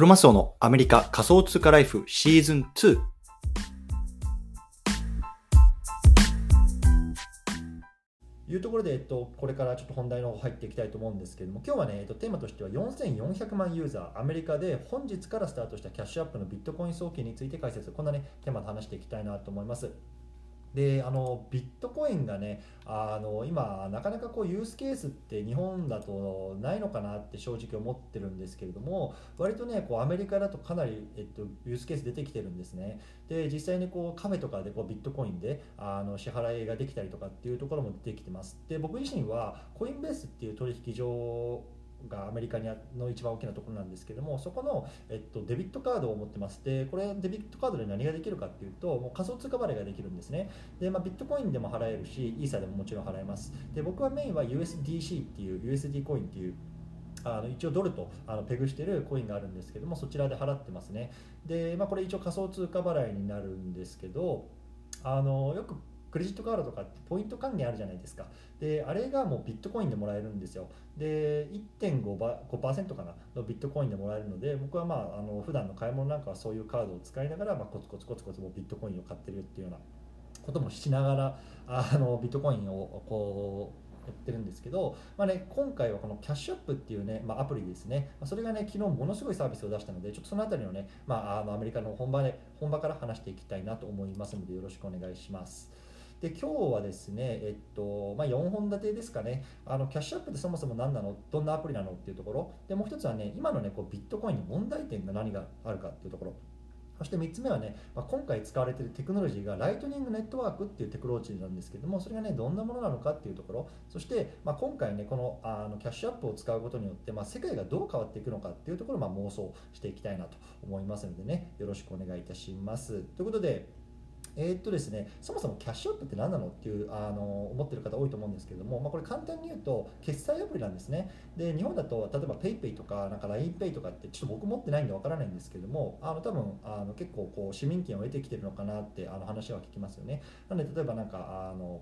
クロマスオのアメリカ仮想通貨ライフシーズン2。いうところで、えっと、これからちょっと本題の方入っていきたいと思うんですけれども、今日はね、えっと、テーマとしては4400万ユーザー、アメリカで本日からスタートしたキャッシュアップのビットコイン送金について解説、こんなね、テーマで話していきたいなと思います。であのビットコインがねあの今なかなかこうユースケースって日本だとないのかなって正直思ってるんですけれども割とねこうアメリカだとかなり、えっと、ユースケース出てきてるんですね。で実際にこうカフェとかでこうビットコインであの支払いができたりとかっていうところも出てきてます。で僕自身はコインベースっていう取引所がアメリカにの一番大きなところなんですけどもそこの、えっと、デビットカードを持ってますでこれデビットカードで何ができるかっていうともう仮想通貨払いができるんですね。で、まあ、ビットコインでも払えるしイーサでももちろん払えます。で僕はメインは USDC っていう USD コインっていうあの一応ドルとあのペグしてるコインがあるんですけどもそちらで払ってますね。で、まあ、これ一応仮想通貨払いになるんですけどあのよくクレジットカードとかポイント還元あるじゃないですか。であれがもうビットコインでもらえるんですよ。で1.5%かな？のビットコインでもらえるので僕はまああの普段の買い物なんかはそういうカードを使いながら、まあ、コツコツコツコツもビットコインを買ってるっていうようなこともしながらあのビットコインをこうやってるんですけど、まあね、今回はこのキャッシュアップっていうね、まあ、アプリですね、それがね、昨日ものすごいサービスを出したので、ちょっとそのあたりのね、まあ、あのアメリカの本場で、本場から話していきたいなと思いますので、よろしくお願いします。で今日はですね、えっとまあ、4本立てですかね。あのキャッシュアップってそもそも何なの？どんなアプリなの？っていうところ。でもう一つはね今のねこうビットコインの問題点が何があるかっていうところ。そして3つ目はね、まあ、今回使われているテクノロジーがライトニングネットワークっていうテクノロジーなんですけども、それがね、どんなものなのかっていうところ、そして、まあ、今回ね、このあのキャッシュアップを使うことによって、まあ、世界がどう変わっていくのかっていうところをま妄想していきたいなと思いますのでね、よろしくお願いいたします。ということで、えー、っとですね、そもそもキャッシュアップって何なのっていうあの思ってる方多いと思うんですけども、まあ、これ簡単に言うと決済アプリなんですね。で日本だと例えば PayPay とかなんか LINEPay とかってちょっと僕持ってないんでわからないんですけどもあの多分あの結構こう市民権を得てきてるのかなってあの話は聞きますよね。なので例えばなんかあの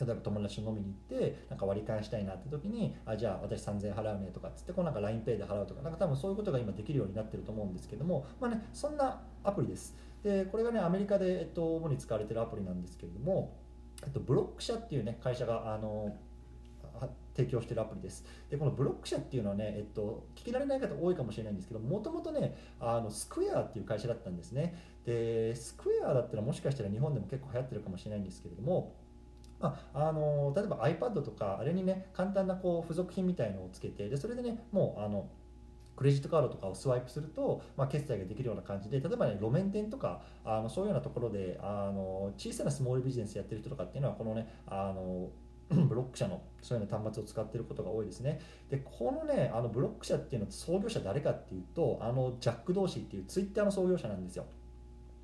例えば友達と飲みに行ってなんか割り勘したいなって時にあじゃあ私3000円払うねとかっつってこうなんか LINEPay で払うとかなんか多分そういうことが今できるようになってると思うんですけどもまあねそんなアプリです。でこれがねアメリカで、えっと、主に使われてるアプリなんですけれども、えっと、ブロック社っていうね会社があの提供しているアプリです。で、このブロック社っていうのはね、えっと、聞き慣れない方多いかもしれないんですけど、もともとね、あのスクエアっていう会社だったんですね。で、スクエアだったらもしかしたら日本でも結構流行ってるかもしれないんですけれども、まあ、あの例えば iPad とか、あれにね、簡単なこう付属品みたいのをつけて、でそれでね、もうあのクレジットカードとかをスワイプすると、まあ、決済ができるような感じで例えばね路面店とかあのそういうようなところであの小さなスモールビジネスやってる人とかっていうのはこのねあの ブロック社のそういうような端末を使ってることが多いですね。で、このね、あのブロック社っていうのは創業者誰かっていうと、あのジャック・ドーシーっていうツイッターの創業者なんですよ。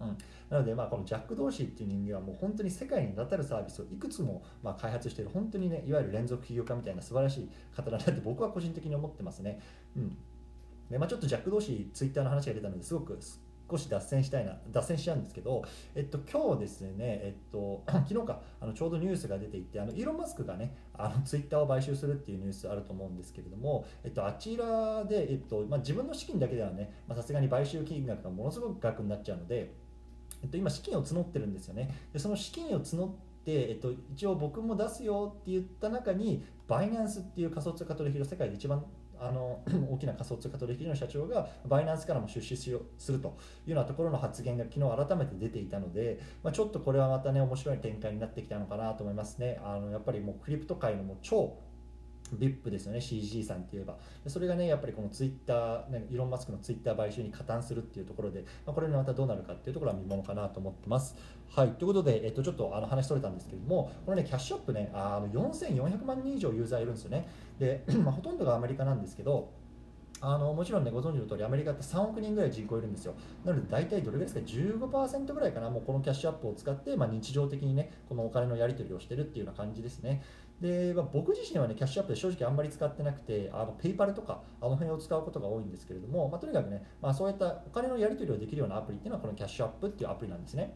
うん、なので、まあ、このジャック・ドーシーっていう人間はもう本当に世界に名だたるサービスをいくつもま開発している本当にねいわゆる連続起業家みたいな素晴らしい方だなって僕は個人的に思ってますね。うんでまあ、ちょっとジャック同士ツイッターの話が出たのですごく少し脱線したいな脱線しちゃうんですけど、えっと、今日ですね、えっと、昨日かあのちょうどニュースが出ていてあのイーロン・マスクがねあのツイッターを買収するっていうニュースあると思うんですけれども、えっと、あちらで、えっとまあ、自分の資金だけではねさすがに買収金額がものすごく額になっちゃうので、えっと、今資金を募ってるんですよね。でその資金を募えっと、一応僕も出すよって言った中にバイナンスっていう仮想通貨取引の世界で一番あの 大きな仮想通貨取引所の社長がバイナンスからも出資するというようなところの発言が昨日改めて出ていたので、まあ、ちょっとこれはまたね面白い展開になってきたのかなと思いますね。あのやっぱりもうクリプト界のもう超 VIP ですよね CG さんって言えば。それがねやっぱりこのツイッター、ね、イーロン・マスクのツイッター買収に加担するっていうところで、まあ、これにまたどうなるかっていうところは見ものかなと思ってます。はいということで、えっと、ちょっとあの話取れたんですけどもこれねキャッシュアップねあの4400万人以上ユーザーいるんですよね。で、まあ、ほとんどがアメリカなんですけどあのもちろんねご存知の通りアメリカって3億人ぐらい人口いるんですよ。なので大体どれぐらいですか？15%ぐらいかな？もうこのキャッシュアップを使って、まあ、日常的にねこのお金のやり取りをしてるっていうような感じですね。で、まあ、僕自身はねキャッシュアップで正直あんまり使ってなくてあのペイパルとかあの辺を使うことが多いんですけれども、まあ、とにかくね、まあ、そういったお金のやり取りをできるようなアプリっていうのはこのキャッシュアップっていうアプリなんですね、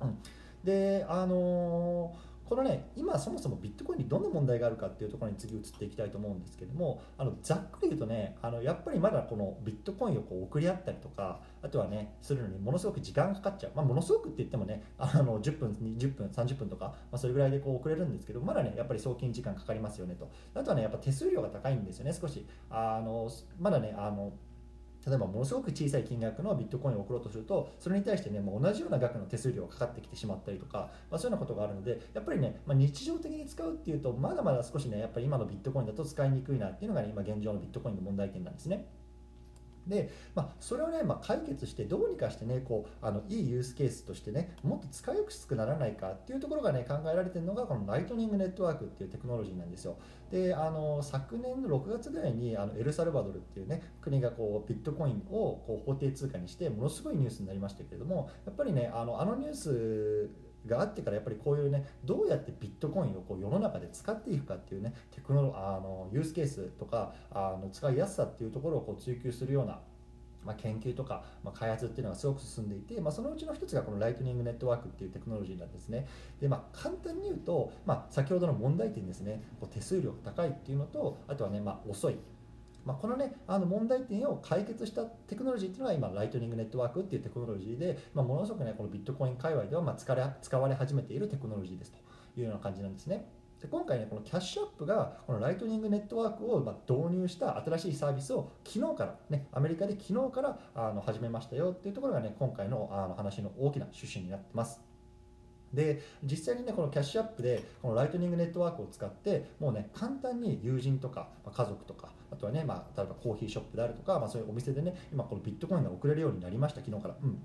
うん、であのーこのね今そもそもビットコインにどんな問題があるかっていうところに次移っていきたいと思うんですけどもあのざっくり言うとねあのやっぱりまだこのビットコインをこう送り合ったりとかあとはねするのにものすごく時間かかっちゃう、まあ、ものすごくって言ってもねあの10分20分30分とか、まあ、それぐらいでこう送れるんですけどまだねやっぱり送金時間かかりますよねと。あとはねやっぱ手数料が高いんですよね少し。あのまだねあの例えばものすごく小さい金額のビットコインを送ろうとするとそれに対してねもう同じような額の手数料がかかってきてしまったりとか、まあ、そういうようなことがあるのでやっぱりね、まあ、日常的に使うっていうとまだまだ少しねやっぱり今のビットコインだと使いにくいなっていうのが、ね、今現状のビットコインの問題点なんですね。で、まあ、それをね、まあ、解決してどうにかしてねこうあのいいユースケースとしてねもっと使いやすくならないかっていうところがね考えられてるのがこのライトニングネットワークっていうテクノロジーなんですよ。であの昨年の6月ぐらいにあのエルサルバドルっていうね国がこうビットコインをこう法定通貨にしてものすごいニュースになりましたけれどもやっぱりねあのあのニュースがあってからやっぱりこういうねどうやってビットコインをこう世の中で使っていくかっていうねテクノロあのユースケースとかあの使いやすさっていうところをこう追求するようなまあ、研究とか、まあ、開発っていうのがすごく進んでいて、まあ、そのうちの一つがこのライトニングネットワークっていうテクノロジーなんですね。で、まあ、簡単に言うと、まあ、先ほどの問題点ですね、こう手数料が高いっていうのと、あとはね、まあ、遅い。まあ、このねあの問題点を解決したテクノロジーっていうのが今ライトニングネットワークっていうテクノロジーで、まあ、ものすごくねこのビットコイン界隈ではまあ使われ始めているテクノロジーですというような感じなんですね。で今回ねこのキャッシュアップがこのライトニングネットワークをま導入した新しいサービスを昨日からねアメリカで昨日からあの始めましたよっていうところがね今回のあの話の大きな趣旨になってますで実際にねこのキャッシュアップでこのライトニングネットワークを使ってもうね簡単に友人とか、ま家族とかあとはね、まあ、例えばコーヒーショップであるとか、まあ、そういうお店でね今このビットコインが送れるようになりました昨日から、うん、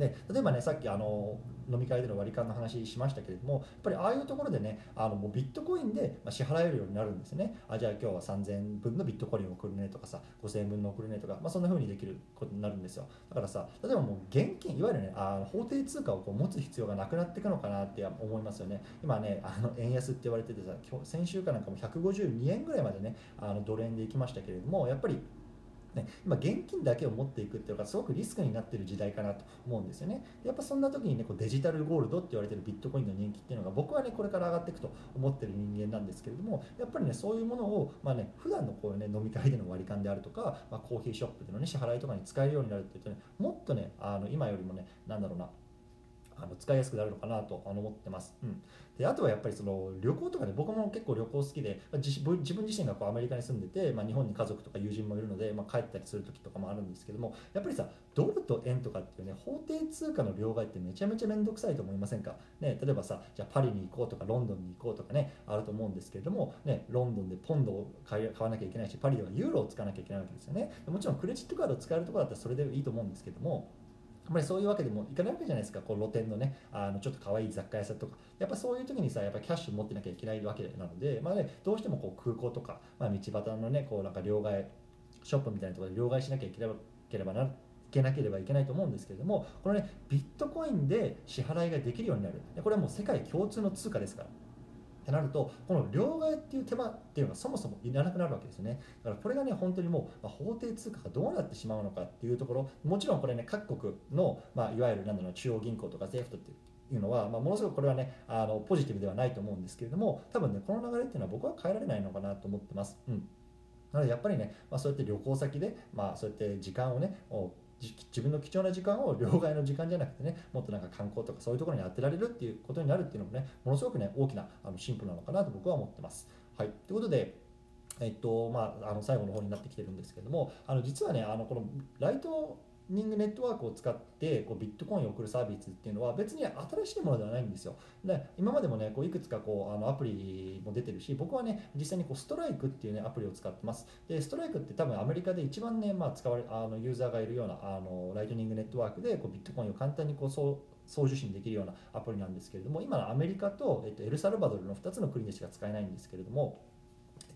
で例えばねさっきあの飲み会での割り勘の話しましたけれどもやっぱりああいうところでねあのもうビットコインで支払えるようになるんですね。あじゃあ今日は3000円分のビットコインを送るねとかさ5000円分の送るねとか、まあ、そんな風にできることになるんですよ。だからさ例えばもう現金いわゆるねあ法定通貨をこう持つ必要がなくなっていくのかなって思いますよね。今ねあの円安って言われててさ先週かなんかも152円ぐらいまでねあのドル円でいきましたけれどもやっぱりね、今現金だけを持っていくっていうのがすごくリスクになっている時代かなと思うんですよね。やっぱそんな時にねこうデジタルゴールドって言われてるビットコインの人気っていうのが僕はねこれから上がっていくと思ってる人間なんですけれどもやっぱりねそういうものをまあね普段のこういうね飲み会での割り勘であるとか、まあ、コーヒーショップでのね支払いとかに使えるようになるっていうとねもっとねあの今よりもねなんだろうなあの使いやすくなるのかなと思ってます。うん、であとはやっぱりその旅行とかね僕も結構旅行好きで自分自身がこうアメリカに住んでて、まあ、日本に家族とか友人もいるので、まあ、帰ったりする時とかもあるんですけどもやっぱりさドルと円とかっていうね法定通貨の両替ってめちゃめちゃ面倒くさいと思いませんか、ね、例えばさじゃあパリに行こうとかロンドンに行こうとかねあると思うんですけれども、ね、ロンドンでポンドを買わなきゃいけないしパリではユーロを使わなきゃいけないわけですよね。もちろんクレジットカードを使えるところだったらそれでいいと思うんですけどもぱりそういうわけでもいかないわけじゃないですか。こう露店のねあのちょっと可愛いい雑貨屋さんとか。やっぱそういう時にさやっぱキャッシュ持ってなきゃいけないわけなので、まあね、どうしてもこう空港とか、まあ、道端のねこうなんか両替ショップみたいなところで両替しなきゃいければなけなければいけないと思うんですけれどもこのねビットコインで支払いができるようになる。これはもう世界共通の通貨ですから。ってなるとこの両替っていう手間っていうのがそもそもいらなくなるわけですよねだからこれがね本当にもう、まあ、法定通貨がどうなってしまうのかっていうところもちろんこれね各国の、まあ、いわゆるなんだろう中央銀行とか政府とっていうのは、まあ、ものすごくこれはねあのポジティブではないと思うんですけれども多分ねこの流れっていうのは僕は変えられないのかなと思ってます。うんなのでやっぱりね、まあ、そうやって旅行先で、まあ、そうやって時間をね自分の貴重な時間を両替の時間じゃなくてねもっとなんか観光とかそういうところに当てられるっていうことになるっていうのもねものすごくね大きなあの進歩なのかなと僕は思ってます。はい、ということでえっとまあ、あの最後の方になってきてるんですけどもあの実はねあのこのライトニングネットワークを使ってこうビットコインを送るサービスっていうのは別に新しいものではないんですよ。で今までもねこういくつかこうあのアプリも出てるし僕はね実際にこうストライクっていうねアプリを使ってます。でストライクって多分アメリカで一番ね、まあ、使われあのユーザーがいるようなあのライトニングネットワークでこうビットコインを簡単にこう送送受信できるようなアプリなんですけれども今のアメリカと、えっと、エルサルバドルの2つの国でしか使えないんですけれども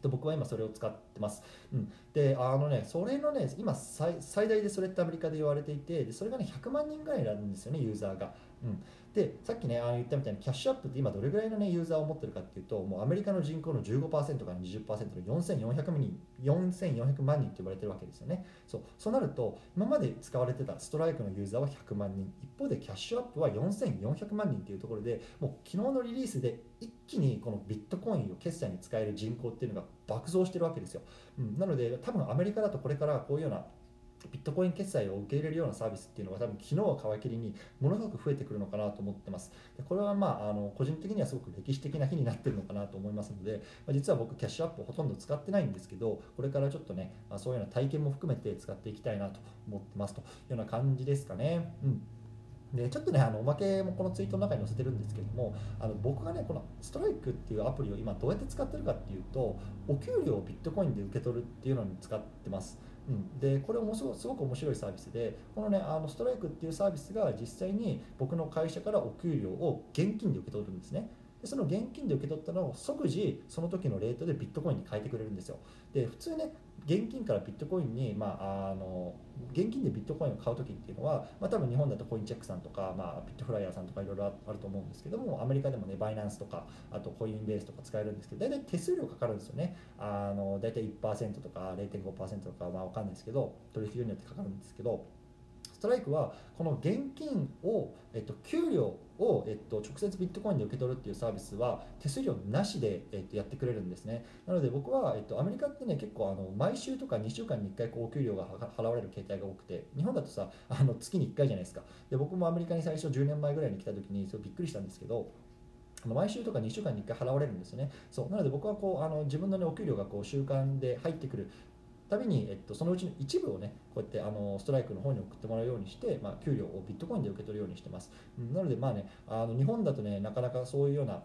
と僕は今それを使ってます。うん、であのねそれのね今最大でそれってアメリカで言われていてでそれがね100万人ぐらいなんですよねユーザーが。うん、でさっきねあの言ったみたいにキャッシュアップって今どれぐらいの、ね、ユーザーを持ってるかっていうともうアメリカの人口の15%から20%の4400人4400万人って言われてるわけですよね。そう。そうなると今まで使われてたストライクのユーザーは100万人。一方でキャッシュアップは4400万人っていうところでもう昨日のリリースで一気にこのビットコインを決済に使える人口っていうのが爆増してるわけですよ、うん、なので多分アメリカだとこれからこういうようなビットコイン決済を受け入れるようなサービスっていうのが多分昨日は皮切りにものすごく増えてくるのかなと思ってます。でこれはまああの個人的にはすごく歴史的な日になってるのかなと思いますので、まあ、実は僕キャッシュアップをほとんど使ってないんですけどこれからちょっとね、あ、そういうような体験も含めて使っていきたいなと思ってますというような感じですかね。うん。でちょっとねあのおまけもこのツイートの中に載せてるんですけどもあの僕がねこのストライクっていうアプリを今どうやって使ってるかっていうとお給料をビットコインで受け取るっていうのに使ってます。うん、でこれもすごすごく面白いサービスでこのねあのストライクっていうサービスが実際に僕の会社からお給料を現金で受け取るんですね。でその現金で受け取ったのを即時その時のレートでビットコインに変えてくれるんですよ。で普通ね現金からビットコインに、まあ、あの現金でビットコインを買う時っていうのは、まあ、多分日本だとコインチェックさんとか、まあ、ビットフライヤーさんとかいろいろあると思うんですけどもアメリカでもねバイナンスとかあとコインベースとか使えるんですけど大体手数料かかるんですよね。あの大体1%とか0.5%とかまあ分かんないですけど取引量によってかかるんですけどトライクはこの現金を、えっと、給料を、えっと、直接ビットコインで受け取るっていうサービスは手数料なしで、えっと、やってくれるんですね。なので僕は、えっと、アメリカってね結構あの毎週とか2週間に1回こうお給料が払われる形態が多くて日本だとさあの月に1回じゃないですか。で僕もアメリカに最初10年前ぐらいに来た時にそれびっくりしたんですけど毎週とか2週間に1回払われるんですよね。そうなので僕はこうあの自分の、ね、お給料がこう週間で入ってくるたびに、えっと、そのうちの一部をねこうやってあのストライクの方に送ってもらうようにして、まあ、給料をビットコインで受け取るようにしてます、なのでまあねあの日本だとねなかなかそういうような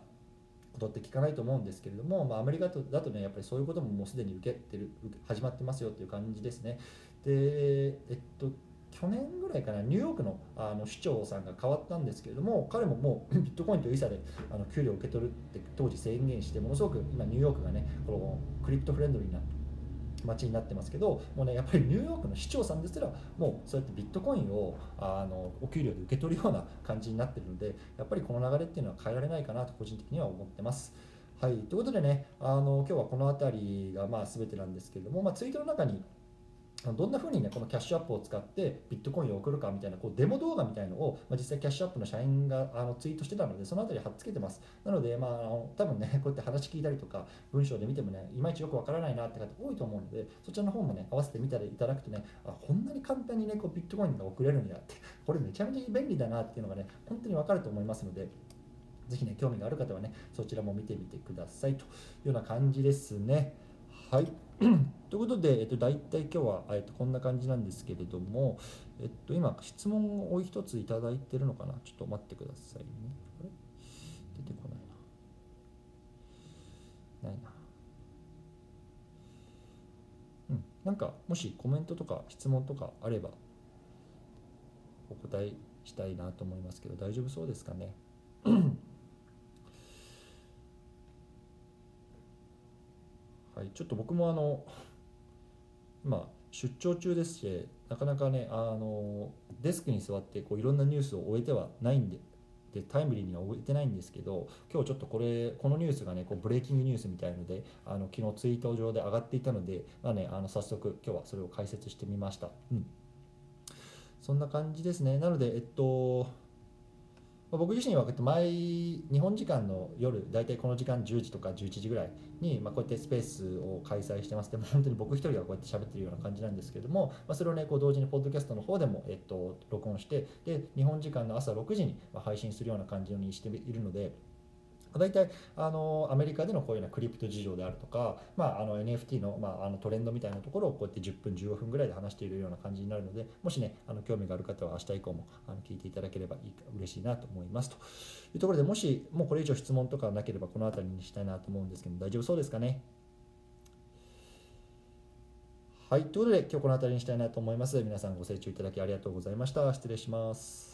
ことって聞かないと思うんですけれども、まあ、アメリカだとねやっぱりそういうことももうすでに受けてる始まってますよっていう感じですね。でえっと去年ぐらいかなニューヨークのあの市長さんが変わったんですけれども彼ももう ビットコインとイーサであの給料を受け取るって当時宣言してものすごく今ニューヨークがねこのクリプトフレンドリーになって街になってますけどもうねやっぱりニューヨークの市長さんですらもうそうやってビットコインをあのお給料で受け取るような感じになってるのでやっぱりこの流れっていうのは変えられないかなと個人的には思ってます。はい、ということでねあの今日はこの辺りがまあ全てなんですけれども、まあ、ツイートの中にどんなふうにねこのキャッシュアップを使ってビットコインを送るかみたいなこうデモ動画みたいのを、まあ、実際キャッシュアップの社員があのツイートしてたのでそのあたり貼っつけてます。なのでまああの多分ね こうやって話聞いたりとか文章で見てもねいまいちよくわからないなって方多いと思うのでそちらの方もね合わせて見ていただくとねあこんなに簡単にねこうビットコインが送れるんやって これめちゃめちゃ便利だなっていうのがね本当にわかると思いますのでぜひね興味がある方はねそちらも見てみてくださいというような感じですね。はい。ということで、えっと、大体今日は、えっと、こんな感じなんですけれども、えっと、今、質問を一ついただいてるのかな？ちょっと待ってくださいね。あれ？出てこないな。ないな。うん。なんか、もしコメントとか質問とかあれば、お答えしたいなと思いますけど、大丈夫そうですかね？はい、ちょっと僕もあの今出張中ですしなかなかねあのデスクに座ってこういろんなニュースを終えてはないんででタイムリーには終えてないんですけど今日ちょっとこれこのニュースがねこうブレイキングニュースみたいのであの昨日ツイート上で上がっていたので、まあね、あの早速今日はそれを解説してみました。うん、そんな感じですねなのでえっと僕自身は毎日本時間の夜大体この時間10時とか11時ぐらいに、まこうやってスペースを開催してますでも本当に僕一人がこうやって喋ってるような感じなんですけども、まそれをねこう同時にポッドキャストの方でも、えっと、録音してで日本時間の朝6時に配信するような感じにしているので。大体あのアメリカでのこういうようなクリプト事情であるとか、まあ、あの NFT の,、まあ、あのトレンドみたいなところをこうやって10分15分ぐらいで話しているような感じになるのでもしねあの興味がある方は明日以降もあの聞いていただければいいか嬉しいなと思いますと。いうところでもしもうこれ以上質問とかなければこの辺りにしたいなと思うんですけど大丈夫そうですかね？はい。ということで今日この辺りにしたいなと思います。皆さんご清聴いただきありがとうございました。失礼します。